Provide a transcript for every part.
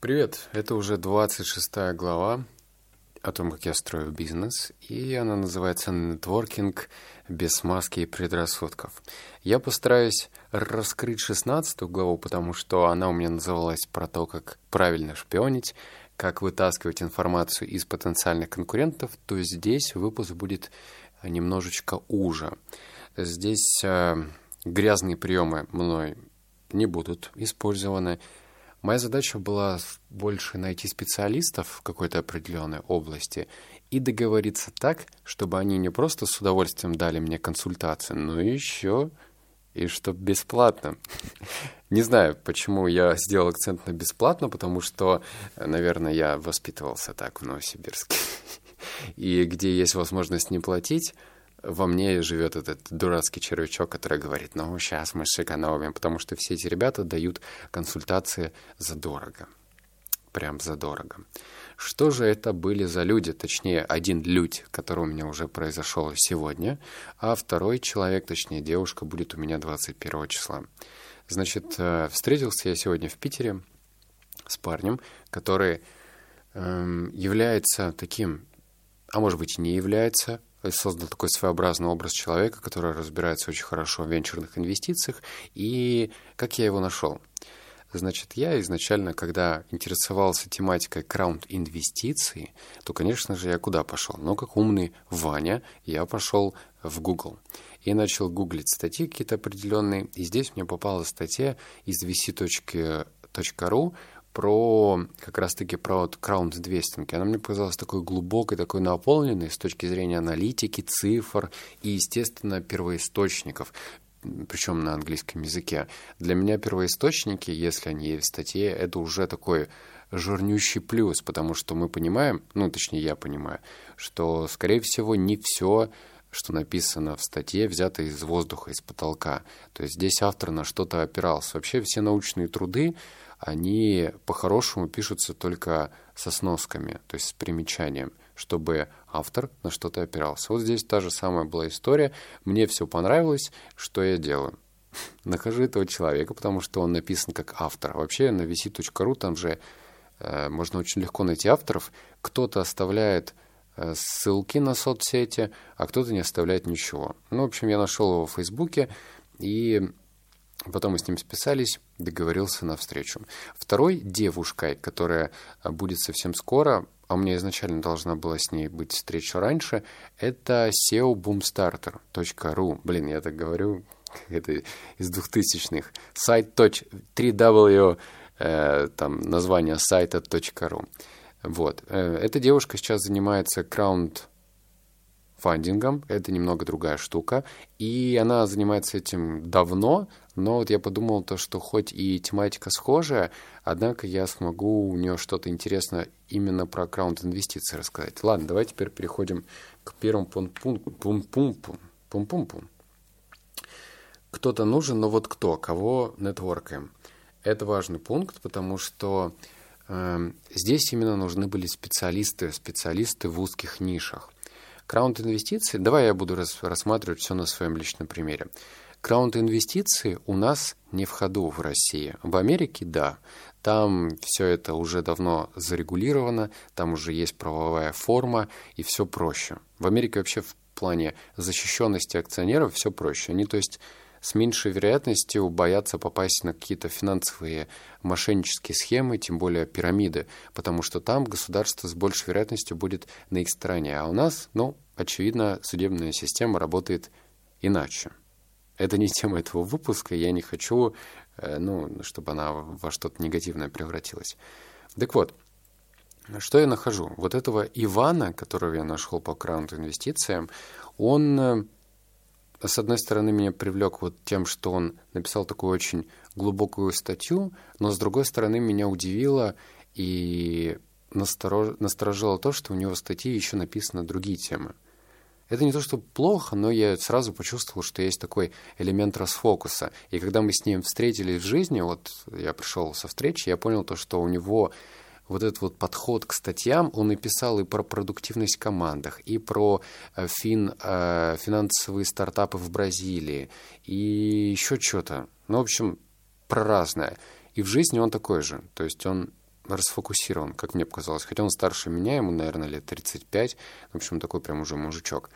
Привет, это уже 26 глава о том, как я строю бизнес, и она называется «Нетворкинг без маски и предрассудков». Я постараюсь раскрыть 16 главу, потому что она у меня называлась про то, как правильно шпионить, как вытаскивать информацию из потенциальных конкурентов, то здесь выпуск будет немножечко уже. Здесь э, грязные приемы мной не будут использованы, Моя задача была больше найти специалистов в какой-то определенной области и договориться так, чтобы они не просто с удовольствием дали мне консультацию, но еще и чтобы бесплатно. Не знаю, почему я сделал акцент на бесплатно, потому что, наверное, я воспитывался так в Новосибирске. И где есть возможность не платить, во мне живет этот дурацкий червячок, который говорит, ну, сейчас мы сэкономим, потому что все эти ребята дают консультации задорого. Прям задорого. Что же это были за люди? Точнее, один людь, который у меня уже произошел сегодня, а второй человек, точнее, девушка, будет у меня 21 числа. Значит, э, встретился я сегодня в Питере с парнем, который эм, является таким, а может быть не является, создал такой своеобразный образ человека, который разбирается очень хорошо в венчурных инвестициях. И как я его нашел? Значит, я изначально, когда интересовался тематикой краунд-инвестиций, то, конечно же, я куда пошел? Ну, как умный Ваня, я пошел в Google и начал гуглить статьи какие-то определенные. И здесь мне попала статья из vc.ru про как раз-таки про вот краунд-инвестинг. Она мне показалась такой глубокой, такой наполненной с точки зрения аналитики, цифр и, естественно, первоисточников причем на английском языке. Для меня первоисточники, если они есть в статье, это уже такой жирнющий плюс, потому что мы понимаем, ну, точнее, я понимаю, что, скорее всего, не все что написано в статье, взято из воздуха, из потолка. То есть здесь автор на что-то опирался. Вообще все научные труды, они по-хорошему пишутся только со сносками, то есть с примечанием, чтобы автор на что-то опирался. Вот здесь та же самая была история. Мне все понравилось, что я делаю? Нахожу этого человека, потому что он написан как автор. Вообще на vc.ru там же э, можно очень легко найти авторов. Кто-то оставляет э, ссылки на соцсети, а кто-то не оставляет ничего. Ну, в общем, я нашел его в Фейсбуке, и Потом мы с ним списались, договорился на встречу. Второй девушкой, которая а, будет совсем скоро, а у меня изначально должна была с ней быть встреча раньше, это seoboomstarter.ru. Блин, я так говорю, это из двухтысячных. Сайт 3w, э, там название сайта .ru. Вот. Э, эта девушка сейчас занимается краунд фандингом, это немного другая штука, и она занимается этим давно, но вот я подумал то, что хоть и тематика схожая, однако я смогу у нее что-то интересное именно про аккаунт инвестиций рассказать. Ладно, давай теперь переходим к первому пункту. Пум-пум-пум. Кто-то нужен, но вот кто? Кого нетворкаем? Это важный пункт, потому что э, здесь именно нужны были специалисты, специалисты в узких нишах. Краунд инвестиции, давай я буду рас, рассматривать все на своем личном примере. Краунд инвестиции у нас не в ходу в России. В Америке – да. Там все это уже давно зарегулировано, там уже есть правовая форма и все проще. В Америке вообще в плане защищенности акционеров все проще. Они, то есть, с меньшей вероятностью боятся попасть на какие-то финансовые мошеннические схемы, тем более пирамиды, потому что там государство с большей вероятностью будет на их стороне. А у нас, ну, очевидно, судебная система работает иначе. Это не тема этого выпуска, я не хочу, э, ну, чтобы она во что-то негативное превратилась. Так вот, что я нахожу? Вот этого Ивана, которого я нашел по краунд инвестициям, он э, с одной стороны, меня привлек вот тем, что он написал такую очень глубокую статью, но с другой стороны, меня удивило и насторож... насторожило то, что у него в статье еще написаны другие темы. Это не то, что плохо, но я сразу почувствовал, что есть такой элемент расфокуса. И когда мы с ним встретились в жизни, вот я пришел со встречи, я понял то, что у него вот этот вот подход к статьям, он и писал и про продуктивность в командах, и про э, фин, э, финансовые стартапы в Бразилии, и еще что-то. Ну, в общем, про разное. И в жизни он такой же. То есть он расфокусирован, как мне показалось. Хотя он старше меня, ему, наверное, лет 35. В общем, такой прям уже мужичок.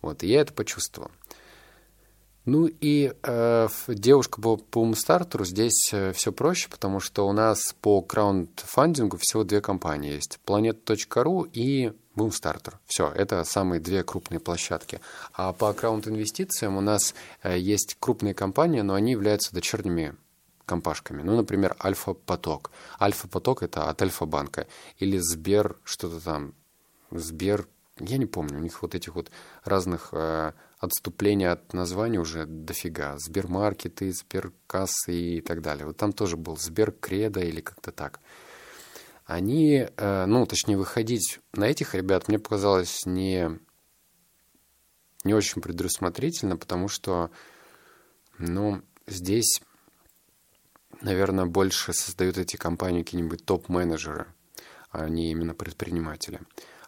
Вот, и я это почувствовал. Ну и э, девушка по, по Умстартеру здесь э, все проще, потому что у нас по краундфандингу всего две компании есть. Planet.ru и Boomstarter. Все, это самые две крупные площадки. А по краунд-инвестициям у нас э, есть крупные компании, но они являются дочерними компашками. Ну, например, Альфа-поток. Альфа-поток — это от Альфа-банка. Или Сбер, что-то там, Сбер, я не помню, у них вот этих вот разных э, отступления от названия уже дофига. Сбермаркеты, Сберкассы и так далее. Вот там тоже был Сберкредо или как-то так. Они, э, ну, точнее, выходить на этих ребят мне показалось не, не очень предусмотрительно, потому что, ну, здесь, наверное, больше создают эти компании какие-нибудь топ-менеджеры, а не именно предприниматели.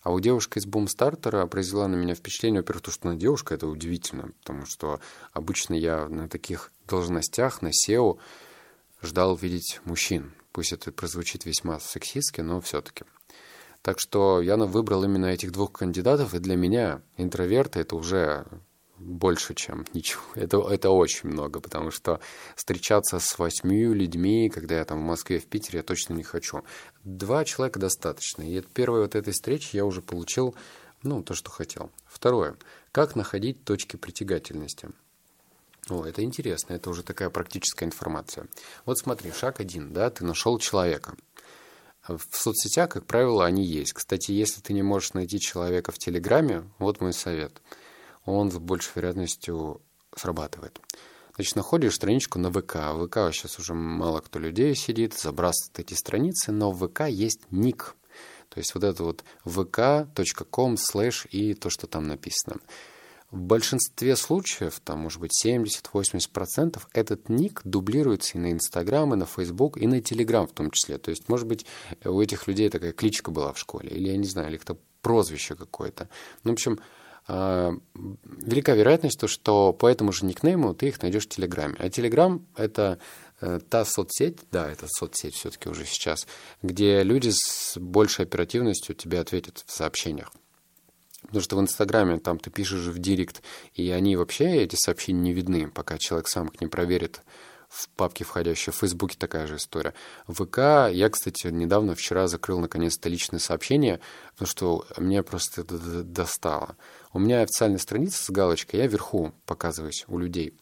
А у девушки из бумстартера произвела на меня впечатление, во-первых, то, что она девушка, это удивительно, потому что обычно я на таких должностях, на SEO, ждал видеть мужчин. Пусть это прозвучит весьма сексистски, но все-таки. Так что я выбрал именно этих двух кандидатов, и для меня интроверты это уже больше, чем ничего. Это, это очень много, потому что встречаться с восьмью людьми, когда я там в Москве, в Питере, я точно не хочу. Два человека достаточно. И от первой вот этой встречи я уже получил, ну, то, что хотел. Второе. Как находить точки притягательности? О, это интересно, это уже такая практическая информация. Вот смотри, шаг один, да, ты нашел человека. В соцсетях, как правило, они есть. Кстати, если ты не можешь найти человека в Телеграме, вот мой совет – он с большей вероятностью срабатывает. Значит, находишь страничку на ВК. В ВК сейчас уже мало кто людей сидит, забрасывает эти страницы, но в ВК есть ник. То есть вот это вот vk.com слэш и то, что там написано. В большинстве случаев, там может быть 70-80%, этот ник дублируется и на Инстаграм, и на Фейсбук, и на Телеграм в том числе. То есть, может быть, у этих людей такая кличка была в школе, или я не знаю, или это прозвище какое-то. Ну, в общем, велика вероятность, что по этому же никнейму ты их найдешь в Телеграме. А Телеграм — это э, та соцсеть, да, это соцсеть все-таки уже сейчас, где люди с большей оперативностью тебе ответят в сообщениях. Потому что в Инстаграме там ты пишешь в директ, и они вообще, эти сообщения не видны, пока человек сам их не проверит в папке входящие. В Фейсбуке такая же история. В ВК я, кстати, недавно, вчера закрыл наконец-то личное сообщение, потому что меня просто это достало. У меня официальная страница с галочкой, я вверху показываюсь у людей.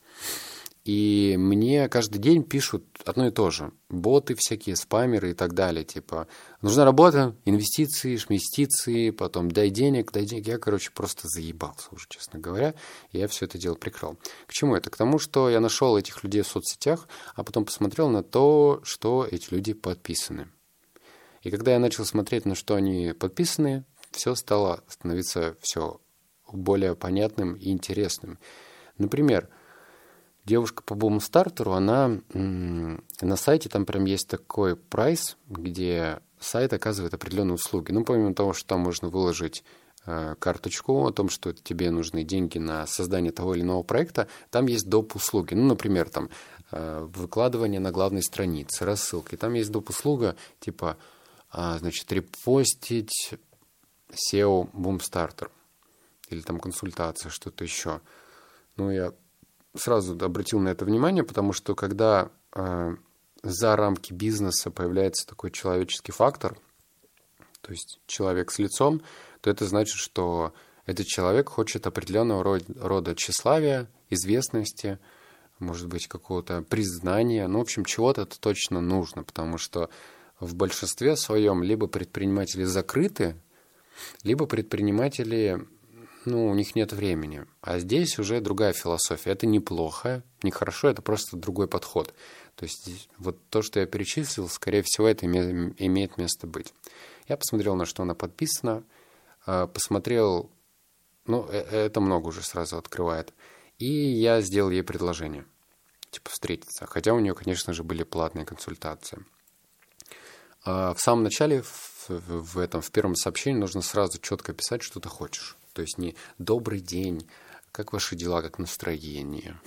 И мне каждый день пишут одно и то же. Боты всякие, спамеры и так далее. Типа, нужна работа, инвестиции, шместиции, потом дай денег, дай денег. Я, короче, просто заебался уже, честно говоря. И я все это дело прикрыл. К чему это? К тому, что я нашел этих людей в соцсетях, а потом посмотрел на то, что эти люди подписаны. И когда я начал смотреть, на что они подписаны, все стало становиться все более понятным и интересным. Например, девушка по бум-стартеру, она на сайте, там прям есть такой прайс, где сайт оказывает определенные услуги. Ну, помимо того, что там можно выложить э, карточку о том, что тебе нужны деньги на создание того или иного проекта, там есть доп. услуги. Ну, например, там э, выкладывание на главной странице, рассылки. Там есть доп. услуга, типа, э, значит, репостить SEO Boomstarter или там консультация, что-то еще. Ну, я сразу обратил на это внимание, потому что когда э, за рамки бизнеса появляется такой человеческий фактор, то есть человек с лицом, то это значит, что этот человек хочет определенного рода, тщеславия, известности, может быть, какого-то признания. Ну, в общем, чего-то это точно нужно, потому что в большинстве своем либо предприниматели закрыты, либо предприниматели ну, у них нет времени. А здесь уже другая философия. Это неплохо, не хорошо, это просто другой подход. То есть вот то, что я перечислил, скорее всего, это имеет место быть. Я посмотрел, на что она подписана, а, посмотрел, ну, э, это много уже сразу открывает. И я сделал ей предложение, типа, встретиться. Хотя у нее, конечно же, были платные консультации. А, в самом начале, в этом, в первом сообщении нужно сразу четко писать, что ты хочешь. То есть не «добрый день», «как ваши дела», «как настроение»,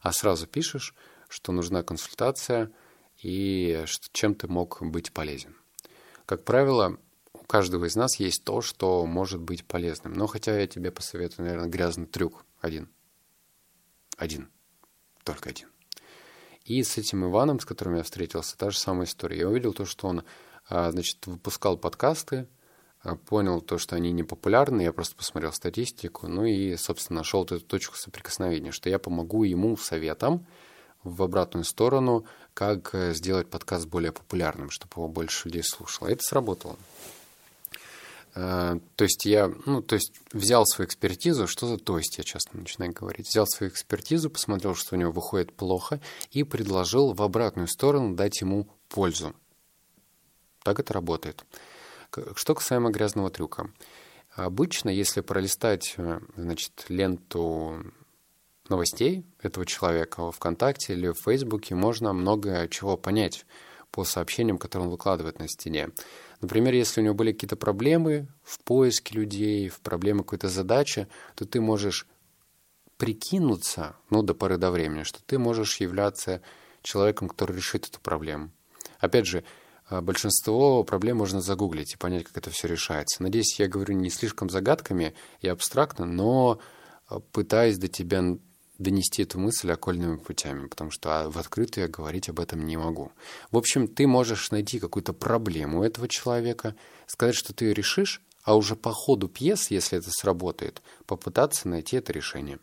а сразу пишешь, что нужна консультация и чем ты мог быть полезен. как правило, у каждого из нас есть то, что может быть полезным. Но хотя я тебе посоветую, наверное, грязный трюк один. Один. Только один. И с этим Иваном, с которым я встретился, та же самая история. Я увидел то, что он, а, значит, выпускал подкасты, понял то, что они не популярны, я просто посмотрел статистику, ну и, собственно, нашел эту точку соприкосновения, что я помогу ему советом в обратную сторону, как э, сделать подкаст более популярным, чтобы его больше людей слушало. Это сработало. А, то есть я, ну, то есть взял свою экспертизу, что за то есть я часто начинаю говорить, взял свою экспертизу, посмотрел, что у него выходит плохо, и предложил в обратную сторону дать ему пользу. Так это работает. Что касаемо грязного трюка. Обычно, если пролистать, э, значит, ленту новостей этого человека во ВКонтакте или в Фейсбуке, можно много чего понять по сообщениям, которые он выкладывает на стене. Например, если у него были какие-то проблемы в поиске людей, в проблемы какой-то задачи, то ты можешь прикинуться, ну, до поры до времени, что ты можешь являться человеком, который решит эту проблему. Опять же, большинство проблем можно загуглить и понять, как это все решается. Надеюсь, я говорю не слишком загадками и абстрактно, но а, пытаюсь до тебя донести эту мысль окольными путями, потому что а, в открытую я говорить об этом не могу. В общем, ты можешь найти какую-то проблему этого человека, сказать, что ты ее решишь, а уже по ходу пьес, если это сработает, попытаться найти это решение.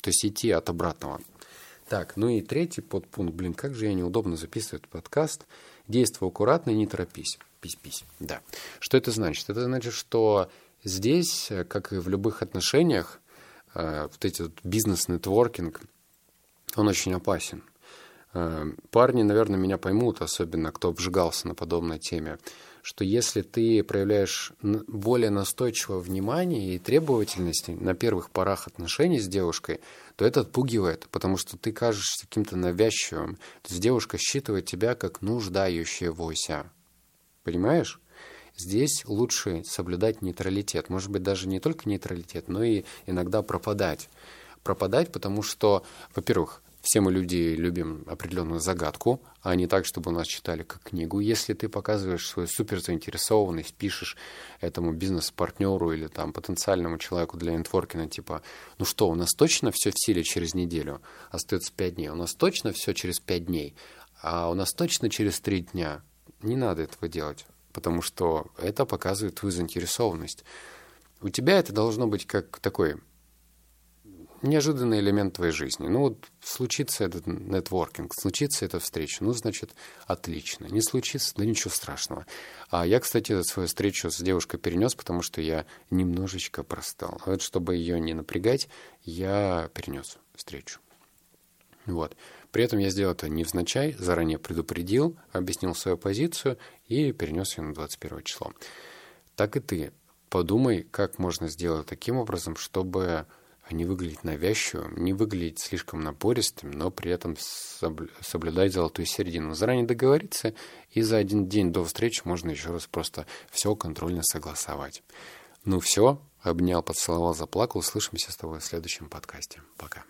То есть идти от обратного. Так, ну и третий подпункт. Блин, как же я неудобно записываю этот подкаст. Действуй аккуратно и не торопись. Пись-пись. Да. Что это значит? Это значит, что здесь, как и в любых отношениях, э, вот эти вот бизнес-нетворкинг, он очень опасен. Э, парни, наверное, меня поймут, особенно кто обжигался на подобной теме, что если ты проявляешь более настойчивое внимание и требовательности на первых порах отношений с девушкой, то это отпугивает, потому что ты кажешься каким-то навязчивым. То есть девушка считывает тебя как нуждающегося. Понимаешь? Здесь лучше соблюдать нейтралитет. Может быть, даже не только нейтралитет, но и иногда пропадать. Пропадать, потому что, во-первых, все мы люди любим определенную загадку, а не так, чтобы нас читали как книгу. Если ты показываешь свою супер заинтересованность, пишешь этому бизнес-партнеру или там потенциальному человеку для нетворкинга, типа, ну что, у нас точно все в силе через неделю, остается пять дней, у нас точно все через пять дней, а у нас точно через три дня. Не надо этого делать, потому что это показывает твою заинтересованность. У тебя это должно быть как такой неожиданный элемент твоей жизни. Ну вот случится этот нетворкинг, случится эта встреча, ну, значит, отлично. Не случится, да ничего страшного. А я, кстати, свою встречу с девушкой перенес, потому что я немножечко простал. Вот чтобы ее не напрягать, я перенес встречу. Вот. При этом я сделал это невзначай, заранее предупредил, объяснил свою позицию и перенес ее на 21 число. Так и ты. Подумай, как можно сделать таким образом, чтобы не выглядеть навязчивым, не выглядеть слишком напористым, но при этом соблюдать золотую середину. Заранее договориться, и за один день до встречи можно еще раз просто все контрольно согласовать. Ну все, обнял, поцеловал, заплакал. Услышимся с тобой в следующем подкасте. Пока.